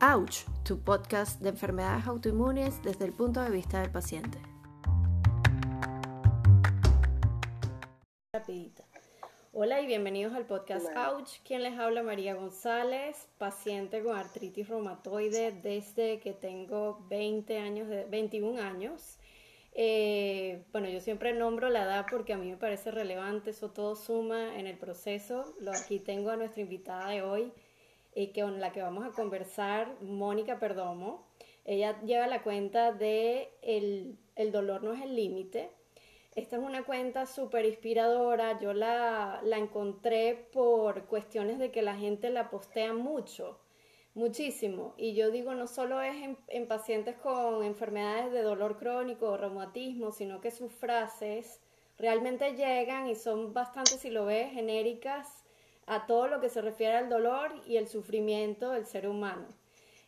Ouch, tu podcast de enfermedades autoinmunes desde el punto de vista del paciente. Rapidita. Hola y bienvenidos al podcast Ouch. Quien les habla María González, paciente con artritis reumatoide desde que tengo 20 años, de, 21 años. Eh, bueno, yo siempre nombro la edad porque a mí me parece relevante, eso todo suma en el proceso. Lo, aquí tengo a nuestra invitada de hoy, con la que vamos a conversar, Mónica Perdomo. Ella lleva la cuenta de el, el dolor no es el límite. Esta es una cuenta súper inspiradora. Yo la, la encontré por cuestiones de que la gente la postea mucho muchísimo. Y yo digo, no solo es en, pacientes con enfermedades de dolor crónico o reumatismo, sino que sus frases realmente llegan y son bastante, si lo ves, genéricas a todo lo que se refiere al dolor y el sufrimiento del ser humano.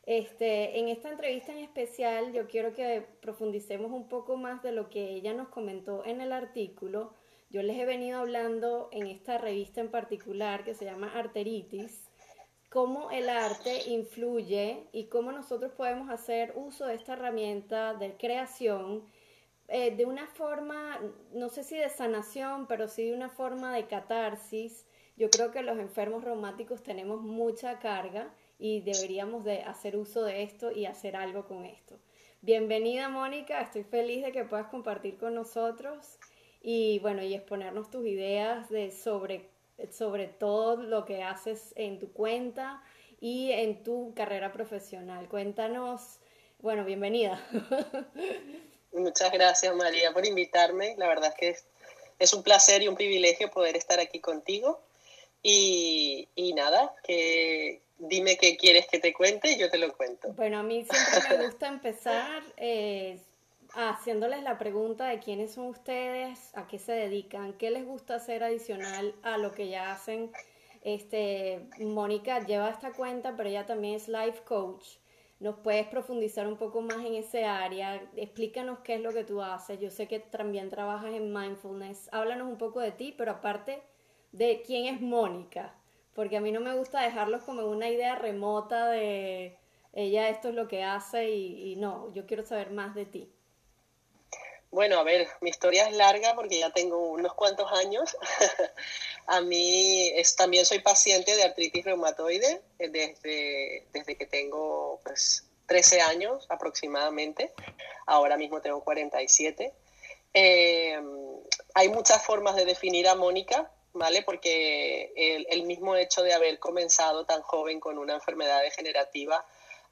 Este, en esta entrevista en especial yo quiero que profundicemos un poco más de lo que ella nos comentó en el artículo. Yo les he venido hablando en esta revista en particular que se llama Arteritis, cómo el arte influye y cómo nosotros podemos hacer uso de esta herramienta de creación eh, de una forma, no sé si de sanación, pero sí de una forma de catarsis. Yo creo que los enfermos reumáticos tenemos mucha carga y deberíamos de hacer uso de esto y hacer algo con esto. Bienvenida Mónica, estoy feliz de que puedas compartir con nosotros y bueno, y exponernos tus ideas de sobre sobre todo lo que haces en tu cuenta y en tu carrera profesional. Cuéntanos, bueno, bienvenida. Muchas gracias María por invitarme. La verdad es que es, un placer y un privilegio poder estar aquí contigo. Y, nada, que dime qué quieres que te cuente y yo te lo cuento. Bueno, a mí siempre me gusta empezar eh, haciéndoles la pregunta de quiénes son ustedes, a qué se dedican, qué les gusta hacer adicional a lo que ya hacen. Este, Mónica lleva esta cuenta, pero ella también es life coach. ¿Nos puedes profundizar un poco más en ese área? Explícanos qué es lo que tú haces. Yo sé que también trabajas en mindfulness. Háblanos un poco de ti, pero aparte de quién es Mónica, porque a mí no me gusta dejarlos como una idea remota de ella esto es lo que hace y no, yo quiero saber más de ti. Bueno, a ver, mi historia es larga porque ya tengo unos cuantos años. a mí también soy paciente de artritis reumatoide eh, desde, desde que tengo pues 13 años aproximadamente. Ahora mismo tengo 47. Eh, hay muchas formas de definir a Mónica, ¿vale? Porque el, el, mismo hecho de haber comenzado tan joven con una enfermedad degenerativa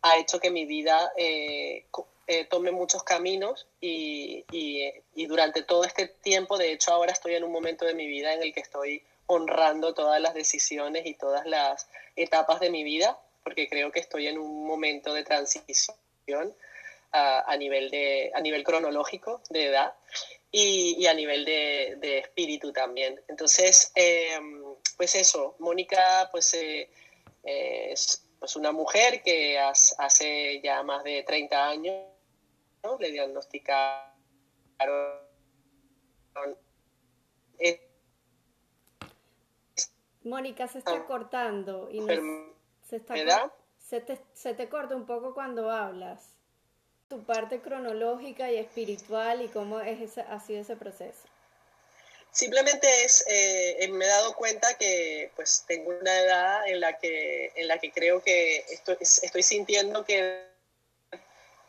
ha hecho que mi vida eh, eh, tome muchos caminos y, y, durante todo este tiempo, de hecho ahora estoy en un momento de mi vida en el que estoy honrando todas las decisiones y todas las etapas de mi vida, porque creo que estoy en un momento de transición a, a nivel, de, a nivel cronológico de edad y, y a nivel de, de, espíritu también. Entonces, eh, pues eso, Mónica pues eh, es pues una mujer que hace ya más de 30 años le diagnosticaron Mónica, se está cortando y se, está, se, te, se te corta un poco cuando hablas. Tu parte cronológica y espiritual y cómo es ese, ha sido ese proceso. Simplemente es, eh, me he dado cuenta que pues tengo una edad en la que, en la que creo que estoy, estoy sintiendo que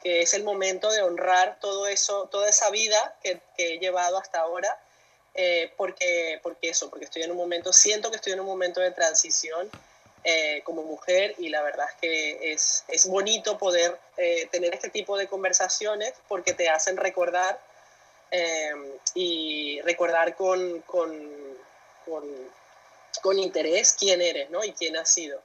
que es el momento de honrar todo eso, toda esa vida que, he llevado hasta ahora, eh, porque, porque eso, porque estoy en un momento, siento que estoy en un momento de transición eh, como mujer y la verdad es que es, es bonito poder eh, tener este tipo de conversaciones porque te hacen recordar y recordar con, con, con, con interés quién eres ¿no? y quién has sido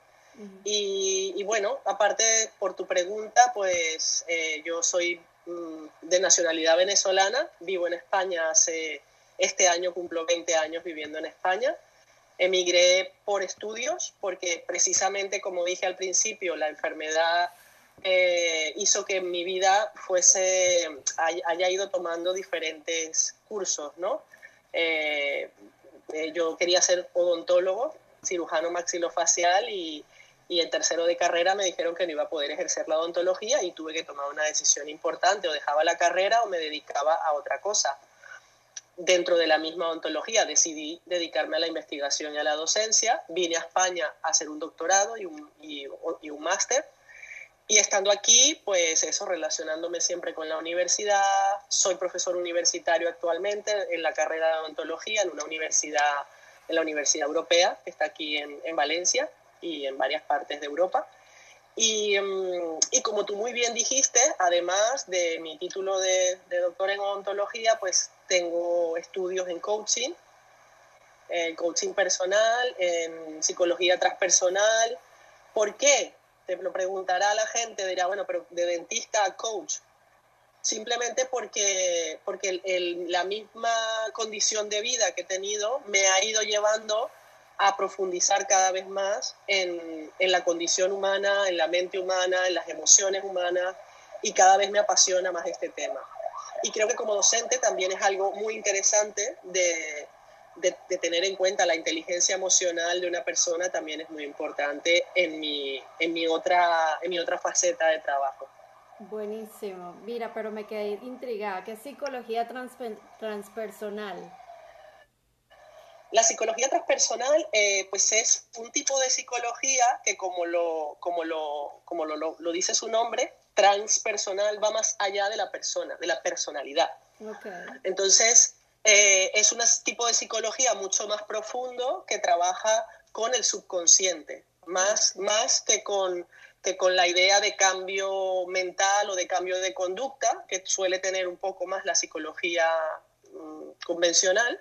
y, bueno, aparte por tu pregunta, pues eh, yo soy mm, de nacionalidad venezolana, vivo en España hace, este año cumplo 20 años viviendo en España. Emigré por estudios porque precisamente como dije al principio, la enfermedad eh, hizo que mi vida fuese, haya ido tomando diferentes cursos, ¿no? Eh, yo quería ser odontólogo, cirujano maxilofacial y, y en tercero de carrera me dijeron que no iba a poder ejercer la odontología y tuve que tomar una decisión importante, o dejaba la carrera o me dedicaba a otra cosa. Dentro de la misma odontología decidí dedicarme a la investigación y a la docencia, vine a España a hacer un doctorado y un, y, un máster. Y estando aquí, pues eso, relacionándome siempre con la universidad, soy profesor universitario actualmente en la carrera de odontología en una universidad, en la Universidad Europea, que está aquí en, en Valencia, y en varias partes de Europa. Y, mm, y, como tú muy bien dijiste, además de mi título de, doctor en odontología, pues tengo estudios en coaching, en coaching personal, en psicología transpersonal. ¿Por qué? Te lo preguntará la gente, dirá, bueno, pero de dentista a coach. Simplemente porque, porque la misma condición de vida que he tenido me ha ido llevando a profundizar cada vez más en, en, la condición humana, en la mente humana, en las emociones humanas y cada vez me apasiona más este tema. Y creo que como docente también es algo muy interesante de, de, de tener en cuenta la inteligencia emocional de una persona, también es muy importante en mi, en mi, otra, en mi otra faceta de trabajo. Buenísimo. Mira, pero me quedé intrigada. ¿Qué es psicología transpersonal? La psicología transpersonal, eh, pues es un tipo de psicología que como lo, como lo, como lo, lo, dice su nombre, transpersonal va más allá de la persona, de la personalidad. Entonces, eh, es un tipo de psicología mucho más profundo que trabaja con el subconsciente, más, más que, con, que con la idea de cambio mental o de cambio de conducta, que suele tener un poco más la psicología mm, convencional,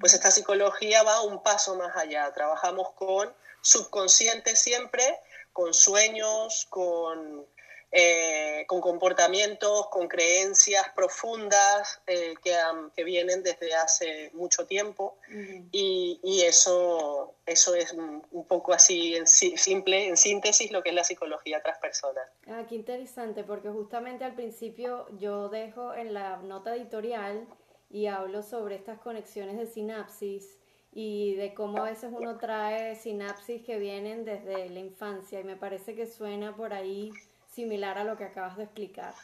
pues esta psicología va un paso más allá. Trabajamos con subconsciente siempre, con sueños, con, eh, con comportamientos, con creencias profundas eh, que, que, vienen desde hace mucho tiempo. y, y, eso, eso es un poco así, en simple, en síntesis, lo que es la psicología transpersonal. Ah, qué interesante, porque justamente al principio yo dejo en la nota editorial y hablo sobre estas conexiones de sinapsis y de cómo a veces uno trae sinapsis que vienen desde la infancia y me parece que suena por ahí similar a lo que acabas de explicar.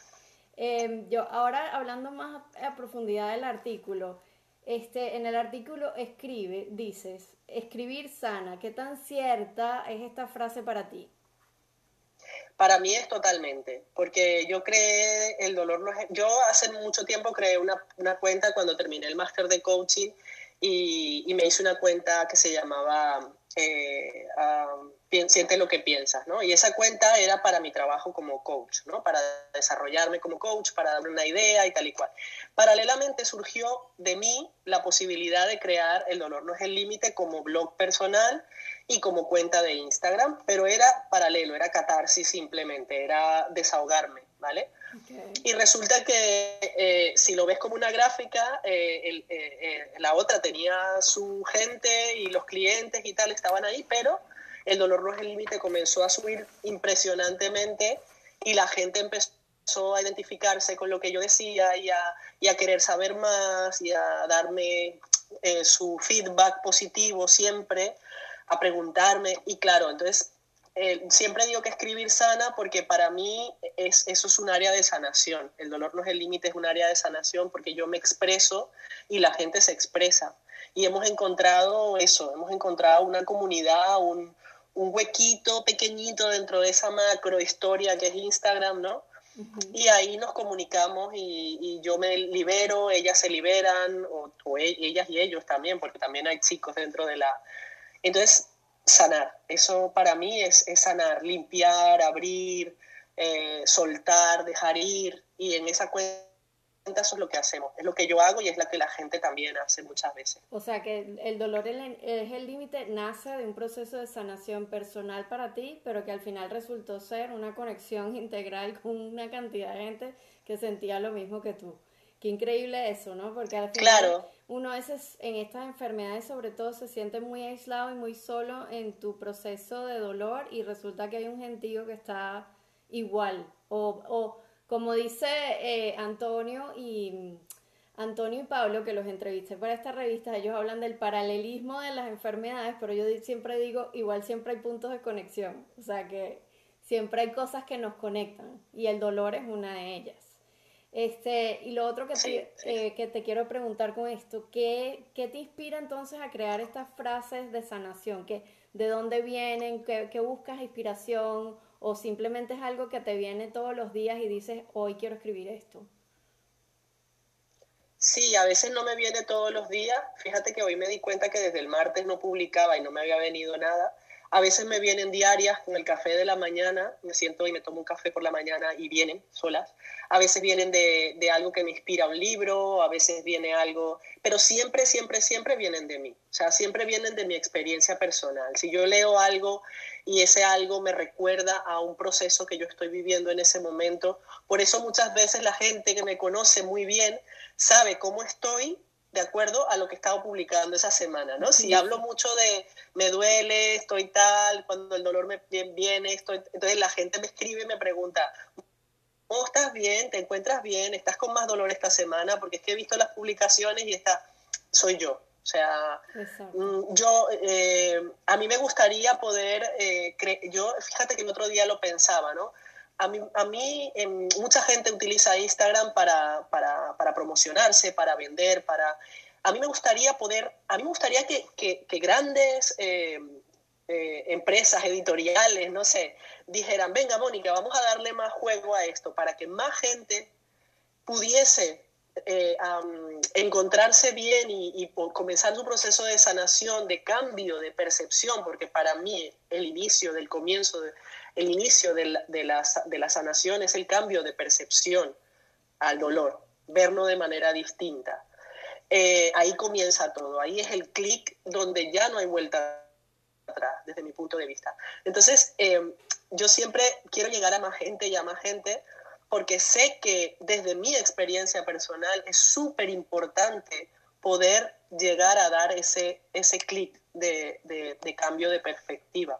Em, yo ahora hablando más a profundidad del artículo, este, en el artículo escribe, dices, escribir sana, ¿qué tan cierta es esta frase para ti? Para mí es totalmente, porque yo creé el dolor no es... Yo hace mucho tiempo creé una, una cuenta cuando terminé el máster de coaching y, me hice una cuenta que se llamaba eh, siente lo que piensas, ¿no? Y esa cuenta era para mi trabajo como coach, ¿no? Para desarrollarme como coach, para darme una idea y tal y cual. Paralelamente surgió de mí la posibilidad de crear El dolor no es el límite como blog personal y como cuenta de Instagram, pero era paralelo, era catarsis simplemente, era desahogarme, ¿vale? Y resulta que eh, si lo ves como una gráfica, eh, eh, la otra tenía su gente y los clientes y tal estaban ahí, pero el dolor no es el límite comenzó a subir impresionantemente y la gente empezó a identificarse con lo que yo decía y a, querer saber más y a darme su feedback positivo siempre, a preguntarme y claro, entonces eh, siempre digo que escribir sana porque para mí es, eso es un área de sanación. El dolor no es el límite, es un área de sanación porque yo me expreso y la gente se expresa. Y hemos encontrado eso, hemos encontrado una comunidad, un, un huequito pequeñito dentro de esa macro historia que es Instagram, ¿no? Y ahí nos comunicamos y, y, yo me libero, ellas se liberan, o, o, e, ellas y ellos también, porque también hay chicos dentro de la... Entonces, sanar. Eso para mí es, sanar, limpiar, abrir, eh, soltar, dejar ir. Y en esa cuenta eso es lo que hacemos. Es lo que yo hago y es lo que la gente también hace muchas veces. O sea que el dolor es el límite, nace de un proceso de sanación personal para ti, pero que al final resultó ser una conexión integral con una cantidad de gente que sentía lo mismo que tú. Qué increíble eso, ¿no? Porque al final uno a veces en estas enfermedades sobre todo se siente muy aislado y muy solo en tu proceso de dolor y resulta que hay un gentío que está igual. O, o como dice eh, Antonio y Antonio y Pablo, que los entrevisté para esta revista, ellos hablan del paralelismo de las enfermedades, pero yo siempre digo, igual siempre hay puntos de conexión, o sea que siempre hay cosas que nos conectan y el dolor es una de ellas. Este, y lo otro que, te, eh, que te quiero preguntar con esto, ¿qué, ¿qué, te inspira entonces a crear estas frases de sanación? ¿Qué, ¿De dónde vienen? ¿Qué, ¿Qué buscas inspiración? ¿O simplemente es algo que te viene todos los días y dices, hoy quiero escribir esto? Sí, a veces no me viene todos los días. Fíjate que hoy me di cuenta que desde el martes no publicaba y no me había venido nada. A veces me vienen diarias con el café de la mañana, me siento y me tomo un café por la mañana y vienen solas. A veces vienen de, algo que me inspira un libro, a veces viene algo, pero siempre, siempre, siempre vienen de mí. O sea, siempre vienen de mi experiencia personal. Si yo leo algo y ese algo me recuerda a un proceso que yo estoy viviendo en ese momento, por eso muchas veces la gente que me conoce muy bien sabe cómo estoy de acuerdo a lo que he estado publicando esa semana, ¿no? Si hablo mucho de me duele, estoy tal, cuando el dolor me viene, estoy, entonces la gente me escribe y me pregunta, ¿cómo estás bien? ¿Te encuentras bien? ¿Estás con más dolor esta semana? Porque es que he visto las publicaciones y está, soy yo. O sea, mm, yo, eh, a mí me gustaría poder, eh, yo, fíjate que el otro día lo pensaba, ¿no? A mí, a mí em, mucha gente utiliza Instagram para, para, para, promocionarse, para vender, para... A mí me gustaría poder, a mí me gustaría que, que, grandes em, eh, empresas editoriales, no sé, dijeran, venga Mónica, vamos a darle más juego a esto para que más gente pudiese eh, encontrarse bien y, y, comenzar su proceso de sanación, de cambio, de percepción, porque para mí el inicio del comienzo de, el inicio de la, de, la, sanación es el cambio de percepción al dolor, verlo de manera distinta. Eh, ahí comienza todo, ahí es el clic donde ya no hay vuelta atrás, desde mi punto de vista. Entonces, eh, yo siempre quiero llegar a más gente y a más gente porque sé que desde mi experiencia personal es súper importante poder llegar a dar ese, ese clic de, de cambio de perspectiva.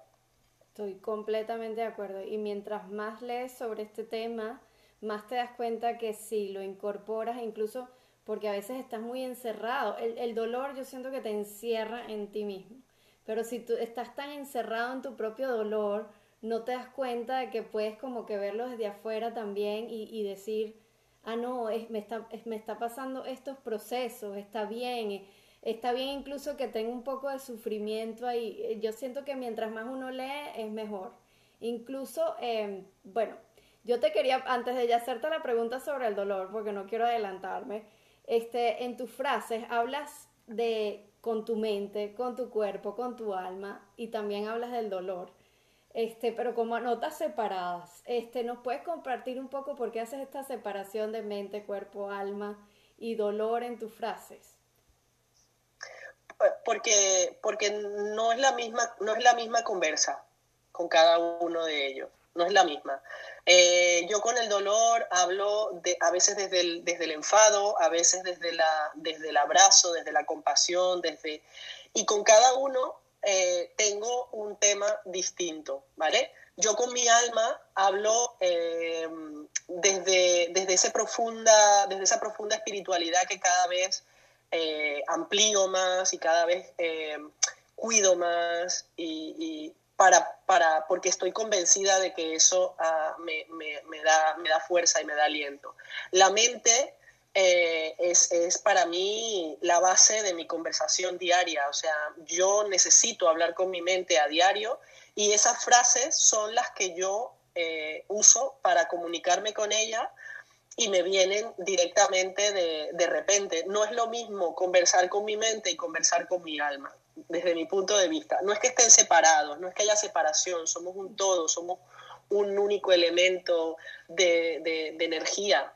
Estoy completamente de acuerdo. Y mientras más lees sobre este tema, más te das cuenta que si lo incorporas, incluso porque a veces estás muy encerrado. El, dolor yo siento que te encierra en ti mismo. Pero si tú estás tan encerrado en tu propio dolor, no te das cuenta de que puedes como que verlo desde afuera también y, decir, ah, no, me, está, es, me está pasando estos procesos, está bien está bien incluso que tenga un poco de sufrimiento ahí. Eh, yo siento que mientras más uno lee es mejor. Incluso, em, bueno, yo te quería, antes de ya hacerte la pregunta sobre el dolor, porque no quiero adelantarme, este, en tus frases hablas de con tu mente, con tu cuerpo, con tu alma y también hablas del dolor. Este, pero como notas separadas, este, ¿nos puedes compartir un poco por qué haces esta separación de mente, cuerpo, alma y dolor en tus frases? Porque, porque no, es la misma, no es la misma conversa con cada uno de ellos, no es la misma. Eh, yo con el dolor hablo de, a veces desde el, desde el enfado, a veces desde, la, desde el abrazo, desde la compasión, desde... Y con cada uno eh, tengo un tema distinto, ¿vale? Yo con mi alma hablo eh, desde, desde, ese profunda, desde esa profunda espiritualidad que cada vez eh, amplío más y cada vez eh, cuido más y, para, para, porque estoy convencida de que eso ah, me, me, da, me da fuerza y me da aliento. La mente eh, es, es, para mí la base de mi conversación diaria, o sea, yo necesito hablar con mi mente a diario y esas frases son las que yo uso para comunicarme con ella y me vienen directamente de, de, repente. No es lo mismo conversar con mi mente y conversar con mi alma, desde mi punto de vista. No es que estén separados, no es que haya separación, somos un todo, somos un único elemento de, de, energía,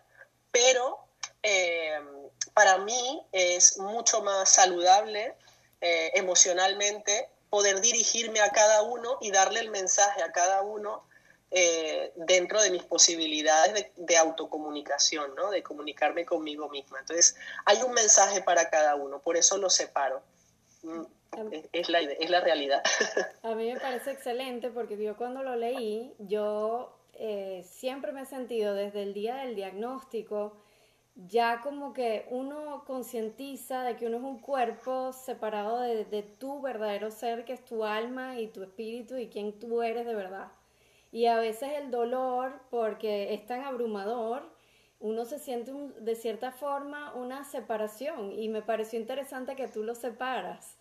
pero eh, para mí es mucho más saludable eh, emocionalmente poder dirigirme a cada uno y darle el mensaje a cada uno eh, dentro de mis posibilidades de, autocomunicación, ¿no? de comunicarme conmigo misma. Entonces, hay un mensaje para cada uno, por eso lo separo. Mm, es la, es la realidad. A mí me parece excelente porque yo cuando lo leí, yo eh, siempre me he sentido desde el día del diagnóstico ya como que uno concientiza de que uno es un cuerpo separado de, de, tu verdadero ser, que es tu alma y tu espíritu y quién tú eres de verdad. Y a veces el dolor, porque es tan abrumador, uno se siente de cierta forma una separación y me pareció interesante que tú lo separas.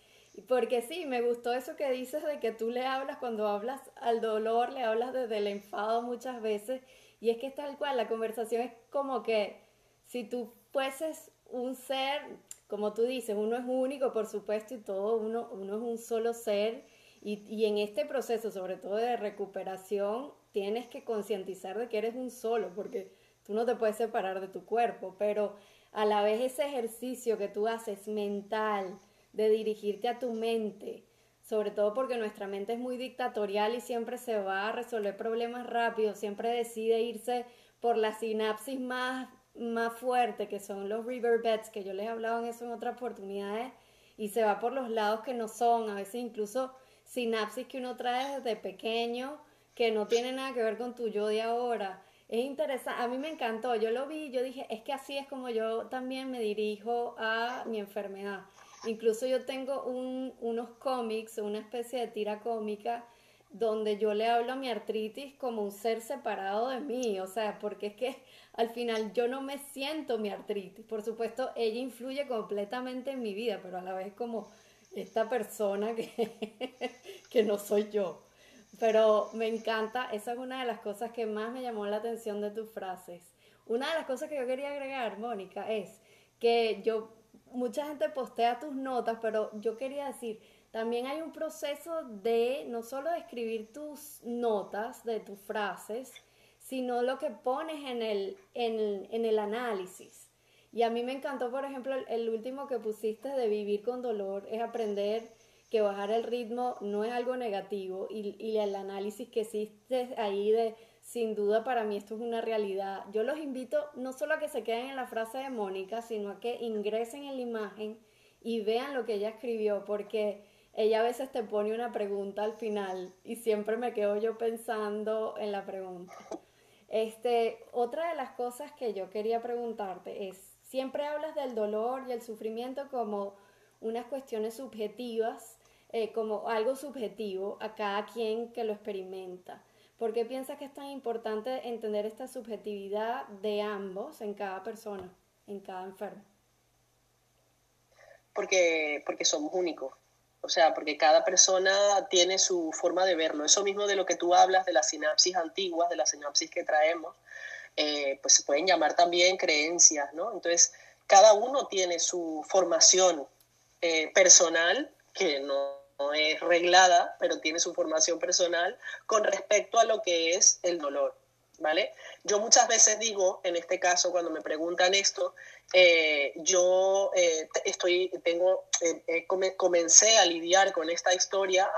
Porque sí, me gustó eso que dices de que tú le hablas cuando hablas al dolor, le hablas desde el enfado muchas veces. Y es que es tal cual, la conversación es como que si tú fueses un ser, como tú dices, uno es único, por supuesto, y todo, uno, uno es un solo ser. Y, y en este proceso, sobre todo de recuperación, tienes que concientizar de que eres un solo, porque tú no te puedes separar de tu cuerpo, pero a la vez ese ejercicio que tú haces mental, de dirigirte a tu mente, sobre todo porque nuestra mente es muy dictatorial y siempre se va a resolver problemas rápido, siempre decide irse por la sinapsis más, más fuerte, que son los riverbeds, que yo les he hablado en eso en otras oportunidades, y se va por los lados que no son, a veces incluso sinapsis que uno trae desde pequeño, que no tiene nada que ver con tu yo de ahora. Es interesante, a mí me encantó, yo lo vi, yo dije, es que así es como yo también me dirijo a mi enfermedad. Incluso yo tengo unos cómics, una especie de tira cómica, donde yo le hablo a mi artritis como un ser separado de mí, o sea, porque es que al final yo no me siento mi artritis. Por supuesto, ella influye completamente en mi vida, pero a la vez como esta persona que, que no soy yo. Pero me encanta, esa es una de las cosas que más me llamó la atención de tus frases. Una de las cosas que yo quería agregar, Mónica, es que yo mucha gente postea tus notas, pero yo quería decir, también hay un proceso de no solo escribir tus notas, de tus frases, sino lo que pones en el, en, el análisis. Y a mí me encantó, por ejemplo, el, último que pusiste de vivir con dolor, es aprender que bajar el ritmo no es algo negativo y, y el análisis que hiciste ahí de sin duda para mí esto es una realidad. Yo los invito no solo a que se queden en la frase de Mónica, sino a que ingresen en la imagen y vean lo que ella escribió, porque ella a veces te pone una pregunta al final y siempre me quedo yo pensando en la pregunta. Este, otra de las cosas que yo quería preguntarte es, siempre hablas del dolor y el sufrimiento como unas cuestiones subjetivas, eh, como algo subjetivo a cada quien que lo experimenta. ¿Por qué piensas que es tan importante entender esta subjetividad de ambos en cada persona, en cada enfermo? Porque, porque somos únicos. O sea, porque cada persona tiene su forma de verlo. Eso mismo de lo que tú hablas, de las sinapsis antiguas, de las sinapsis que traemos, eh, pues se pueden llamar también creencias, ¿no? Entonces, cada uno tiene su formación eh, personal, que no, no es reglada, pero tiene su formación personal con respecto a lo que es el dolor. ¿Vale? Yo muchas veces digo, en este caso, cuando me preguntan esto, eh, yo eh, estoy, tengo, eh, comencé a lidiar con esta historia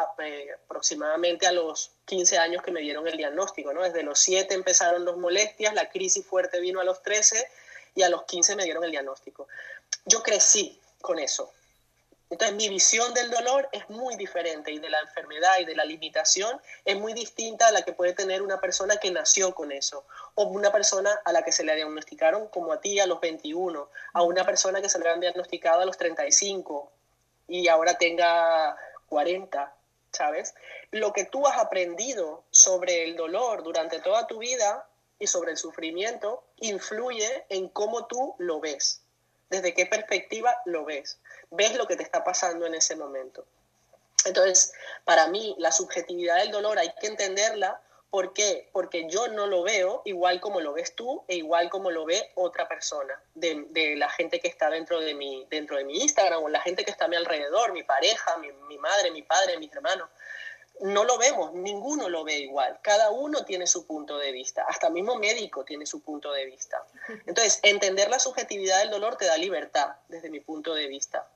aproximadamente a los 15 años que me dieron el diagnóstico, ¿no? Desde los 7 empezaron las molestias, la crisis fuerte vino a los 13 y a los 15 me dieron el diagnóstico. Yo crecí con eso, entonces mi visión del dolor es muy diferente y de la enfermedad y de la limitación es muy distinta a la que puede tener una persona que nació con eso o una persona a la que se le diagnosticaron como a ti a los 21, a una persona que se le han diagnosticado a los 35 y ahora tenga 40, ¿sabes? Lo que tú has aprendido sobre el dolor durante toda tu vida y sobre el sufrimiento influye en cómo tú lo ves, desde qué perspectiva lo ves ves lo que te está pasando en ese momento. Entonces, para mí, la subjetividad del dolor hay que entenderla. ¿Por qué? Porque yo no lo veo igual como lo ves tú e igual como lo ve otra persona, de, la gente que está dentro de, mi, dentro de mi Instagram o la gente que está a mi alrededor, mi pareja, mi, mi madre, mi padre, mis hermanos. No lo vemos, ninguno lo ve igual. Cada uno tiene su punto de vista, hasta el mismo médico tiene su punto de vista. Entonces, entender la subjetividad del dolor te da libertad desde mi punto de vista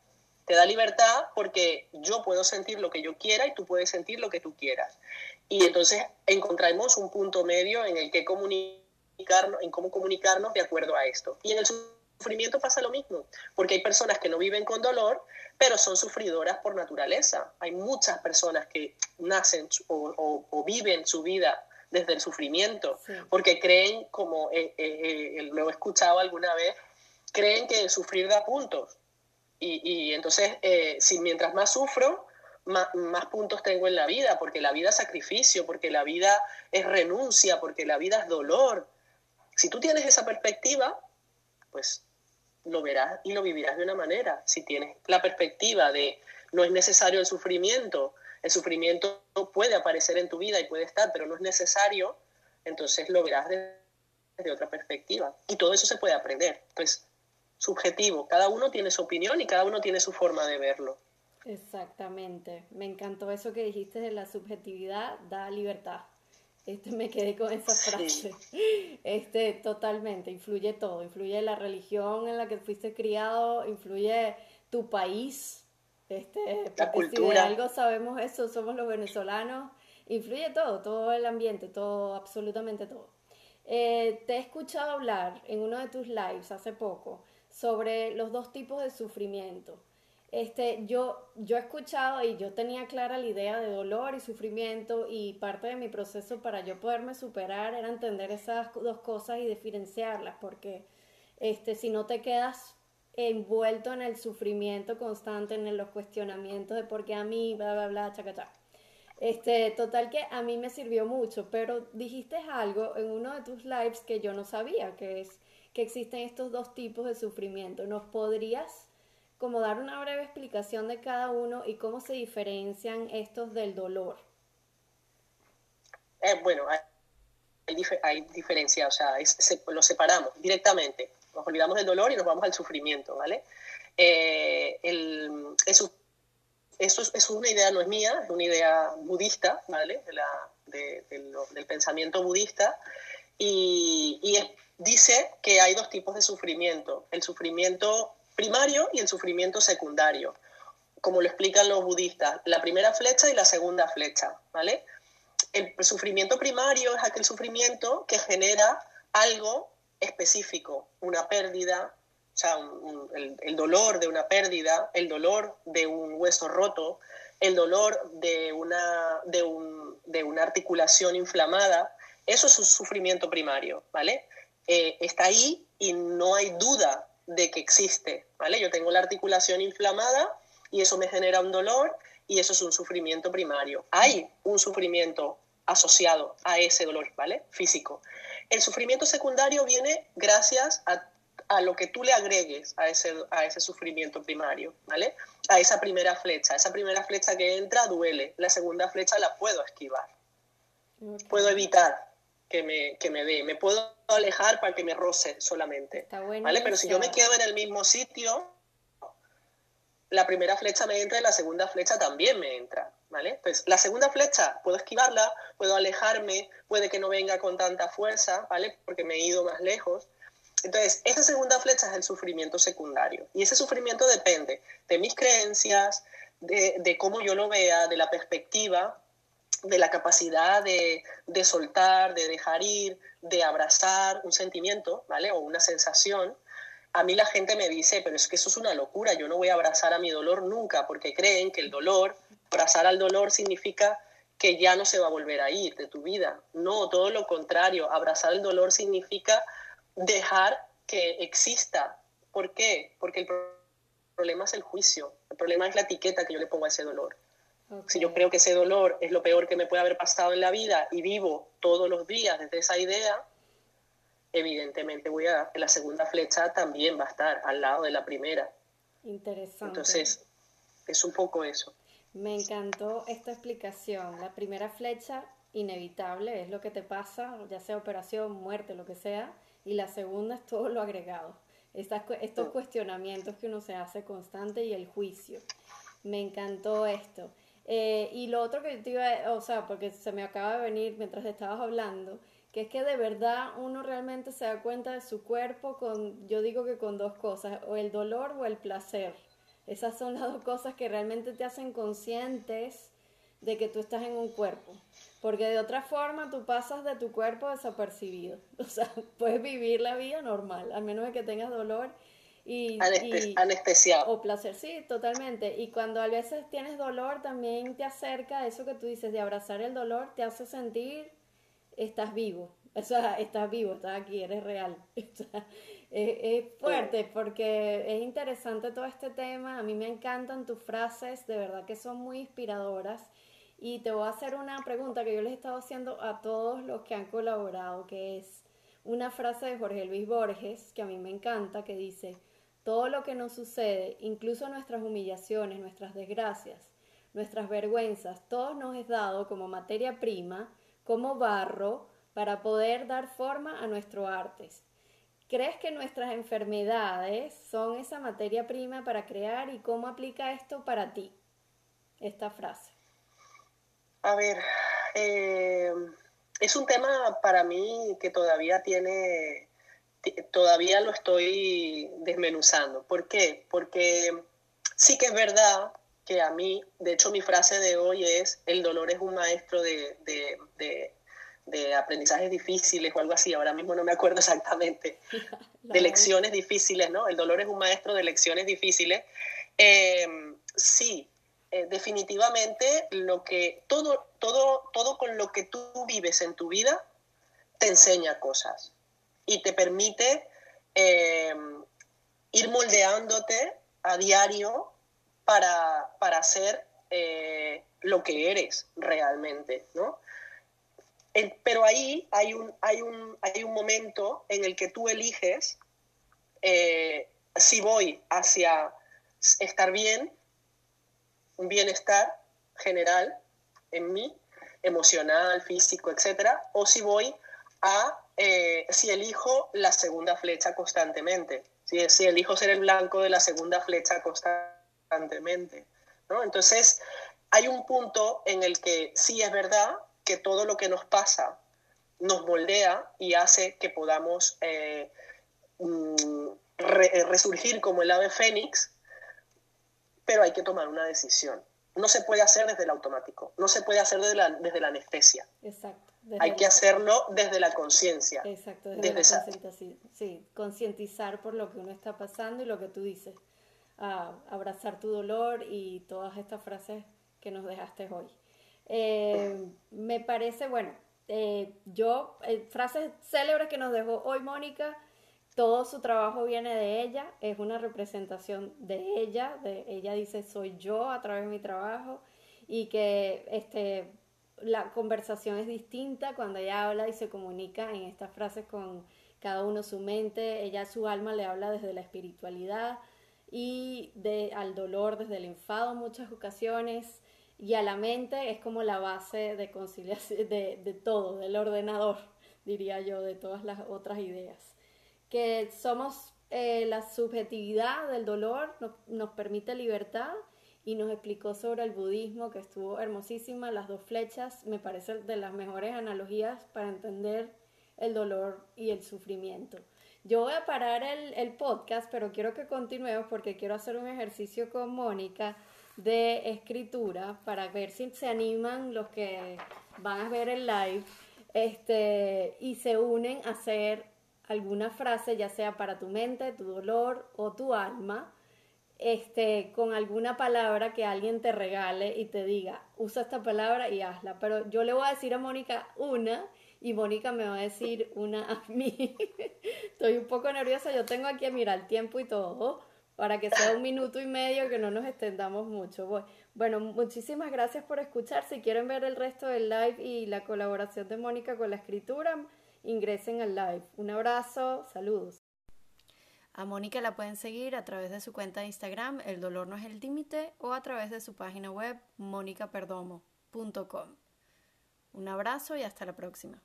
te da libertad porque yo puedo sentir lo que yo quiera y tú puedes sentir lo que tú quieras. Y entonces encontramos un punto medio en el que comunicarnos, en cómo comunicarnos de acuerdo a esto. Y en el sufrimiento pasa lo mismo, porque hay personas que no viven con dolor, pero son sufridoras por naturaleza. Hay muchas personas que nacen o, viven su vida desde el sufrimiento, porque creen, como eh, eh, eh, lo he escuchado alguna vez, creen que sufrir da puntos. Y, entonces, eh, si mientras más sufro, más, puntos tengo en la vida, porque la vida es sacrificio, porque la vida es renuncia, porque la vida es dolor. Si tú tienes esa perspectiva, pues lo verás y lo vivirás de una manera. Si tienes la perspectiva de no es necesario el sufrimiento, el sufrimiento puede aparecer en tu vida y puede estar, pero no es necesario, entonces lo verás desde otra perspectiva. Y todo eso se puede aprender. Pues subjetivo, cada uno tiene su opinión y cada uno tiene su forma de verlo. Exactamente. Me encantó eso que dijiste de la subjetividad da libertad. Este, me quedé con esa frase. Este, totalmente, influye todo, influye la religión en la que fuiste criado, influye tu país, este, la cultura. Si de algo sabemos eso, somos los venezolanos, influye todo, todo el ambiente, todo, absolutamente todo. Eh, te he escuchado hablar en uno de tus lives hace poco sobre los dos tipos de sufrimiento. Este, yo, yo he escuchado y yo tenía clara la idea de dolor y sufrimiento y parte de mi proceso para yo poderme superar era entender esas dos cosas y diferenciarlas porque este, si no te quedas envuelto en el sufrimiento constante, en los cuestionamientos de por qué a mí, bla, bla, bla, chaca, Este, total que a mí me sirvió mucho, pero dijiste algo en uno de tus lives que yo no sabía, que es que existen estos dos tipos de sufrimiento. ¿Nos podrías como dar una breve explicación de cada uno y cómo se diferencian estos del dolor. Eh, bueno, hay, hay, diferencia, o sea, lo separamos directamente. Nos olvidamos del dolor y nos vamos al sufrimiento, ¿vale? Eh, eso, es una idea, no es mía, es una idea budista, ¿vale? del pensamiento budista. Y, y dice que hay dos tipos de sufrimiento. El sufrimiento primario y el sufrimiento secundario, como lo explican los budistas, la primera flecha y la segunda flecha, ¿vale? El sufrimiento primario es aquel sufrimiento que genera algo específico, una pérdida, o sea, el, dolor de una pérdida, el dolor de un hueso roto, el dolor de una, de, una articulación inflamada, eso es un sufrimiento primario, ¿vale? Eh, está ahí y no hay duda de que existe, ¿vale? Yo tengo la articulación inflamada y eso me genera un dolor y eso es un sufrimiento primario. Hay un sufrimiento asociado a ese dolor, ¿vale? Físico. El sufrimiento secundario viene gracias a, lo que tú le agregues a ese, a ese sufrimiento primario, ¿vale? A esa primera flecha. Esa primera flecha que entra duele. La segunda flecha la puedo esquivar. Puedo evitar que me, que me dé. Me puedo alejar para que me roce solamente. ¿vale? Pero si yo me quedo en el mismo sitio, la primera flecha me entra y la segunda flecha también me entra. ¿vale? Pues la segunda flecha puedo esquivarla, puedo alejarme, puede que no venga con tanta fuerza, ¿vale? Porque me he ido más lejos. Entonces, esa segunda flecha es el sufrimiento secundario. Y ese sufrimiento depende de mis creencias, de, de cómo yo lo vea, de la perspectiva de la capacidad de, soltar, de dejar ir, de abrazar un sentimiento, ¿vale? O una sensación. A mí la gente me dice, pero es que eso es una locura, yo no voy a abrazar a mi dolor nunca, porque creen que el dolor, abrazar al dolor significa que ya no se va a volver a ir de tu vida. No, todo lo contrario, abrazar el dolor significa dejar que exista. ¿Por qué? Porque el problema es el juicio, el problema es la etiqueta que yo le pongo a ese dolor. Si yo creo que ese dolor es lo peor que me puede haber pasado en la vida y vivo todos los días desde esa idea, evidentemente voy a la segunda flecha también va a estar al lado de la primera. Interesante. Entonces, es un poco eso. Me encantó esta explicación. La primera flecha, inevitable, es lo que te pasa, ya sea operación, muerte, lo que sea. Y la segunda es todo lo agregado. estos mm. cuestionamientos que uno se hace constante y el juicio. Me encantó esto. Eh, y lo otro que te iba, o sea, porque se me acaba de venir mientras estabas hablando, que es que de verdad uno realmente se da cuenta de su cuerpo con, yo digo que con dos cosas, o el dolor o el placer. Esas son las dos cosas que realmente te hacen conscientes de que tú estás en un cuerpo. Porque de otra forma tú pasas de tu cuerpo desapercibido. O sea, puedes vivir la vida normal, al menos de que tengas dolor y, anestesiado. O placer, sí, totalmente. Y cuando a veces tienes dolor, también te acerca a eso que tú dices de abrazar el dolor, te hace sentir, estás vivo. O sea, estás vivo, estás aquí, eres real. es fuerte porque es interesante todo este tema. A mí me encantan tus frases, de verdad que son muy inspiradoras. Y te voy a hacer una pregunta que yo les he estado haciendo a todos los que han colaborado, que es una frase de Jorge Luis Borges, que a mí me encanta, que dice, todo lo que nos sucede, incluso nuestras humillaciones, nuestras desgracias, nuestras vergüenzas, todo nos es dado como materia prima, como barro, para poder dar forma a nuestro arte. ¿Crees que nuestras enfermedades son esa materia prima para crear y cómo aplica esto para ti, esta frase? A ver, eh, es un tema para mí que todavía tiene, todavía lo estoy desmenuzando. ¿Por qué? Porque sí que es verdad que a mí, de hecho mi frase de hoy es, el dolor es un maestro de, de, aprendizajes difíciles o algo así, ahora mismo no me acuerdo exactamente, de lecciones difíciles, ¿no? El dolor es un maestro de lecciones difíciles. Eh, sí, eh, definitivamente lo que todo, todo, todo con lo que tú vives en tu vida te enseña cosas y te permite eh, ir moldeándote a diario para, para ser eh, lo que eres realmente, ¿no? pero ahí hay un, hay, un, hay un momento en el que tú eliges si voy hacia estar bien un bienestar general en mí, emocional, físico, etcétera, o si voy a, eh, si elijo la segunda flecha constantemente, si, elijo ser el blanco de la segunda flecha constantemente, ¿no? Entonces, hay un punto en el que sí es verdad que todo lo que nos pasa nos moldea y hace que podamos eh, mm, resurgir como el ave fénix pero hay que tomar una decisión. No se puede hacer desde el automático, no se puede hacer desde la, desde la anestesia. Exacto. Hay que hacerlo desde la conciencia. Exacto, desde, la Sí, concientizar por lo que uno está pasando y lo que tú dices. abrazar tu dolor y todas estas frases que nos dejaste hoy. Eh, me parece, bueno, eh, yo, eh, frases célebres que nos dejó hoy Mónica, todo su trabajo viene de ella, es una representación de ella, de ella dice soy yo a través de mi trabajo y que este, la conversación es distinta cuando ella habla y se comunica en estas frases con cada uno su mente, ella su alma le habla desde la espiritualidad y de, al dolor desde el enfado en muchas ocasiones y a la mente es como la base de conciliación de, de todo, del ordenador, diría yo, de todas las otras ideas que somos eh, la subjetividad del dolor, nos permite libertad y nos explicó sobre el budismo, que estuvo hermosísima, las dos flechas, me parece de las mejores analogías para entender el dolor y el sufrimiento. Yo voy a parar el, el podcast, pero quiero que continuemos porque quiero hacer un ejercicio con Mónica de escritura para ver si se animan los que van a ver el live este, y se unen a hacer alguna frase, ya sea para tu mente, tu dolor o tu alma, este, con alguna palabra que alguien te regale y te diga, usa esta palabra y hazla. Pero yo le voy a decir a Mónica una y Mónica me va a decir una a mí. Estoy un poco nerviosa, yo tengo aquí a mirar el tiempo y todo para que sea un minuto y medio que no nos extendamos mucho. Bueno, muchísimas gracias por escuchar. Si quieren ver el resto del live y la colaboración de Mónica con la escritura, ingresen al live. Un abrazo, saludos. A Mónica la pueden seguir a través de su cuenta de Instagram, El Dolor No es el Límite, o a través de su página web, monicaperdomo.com. Un abrazo y hasta la próxima.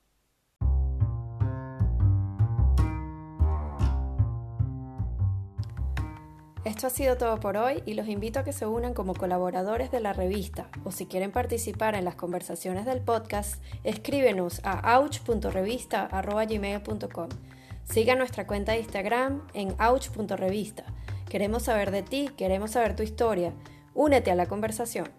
Esto ha sido todo por hoy y los invito a que se unan como colaboradores de la revista o si quieren participar en las conversaciones del podcast, escríbenos a ouch.revista.gmail.com. Siga nuestra cuenta de Instagram en ouch.revista. Queremos saber de ti, queremos saber tu historia. Únete a la conversación.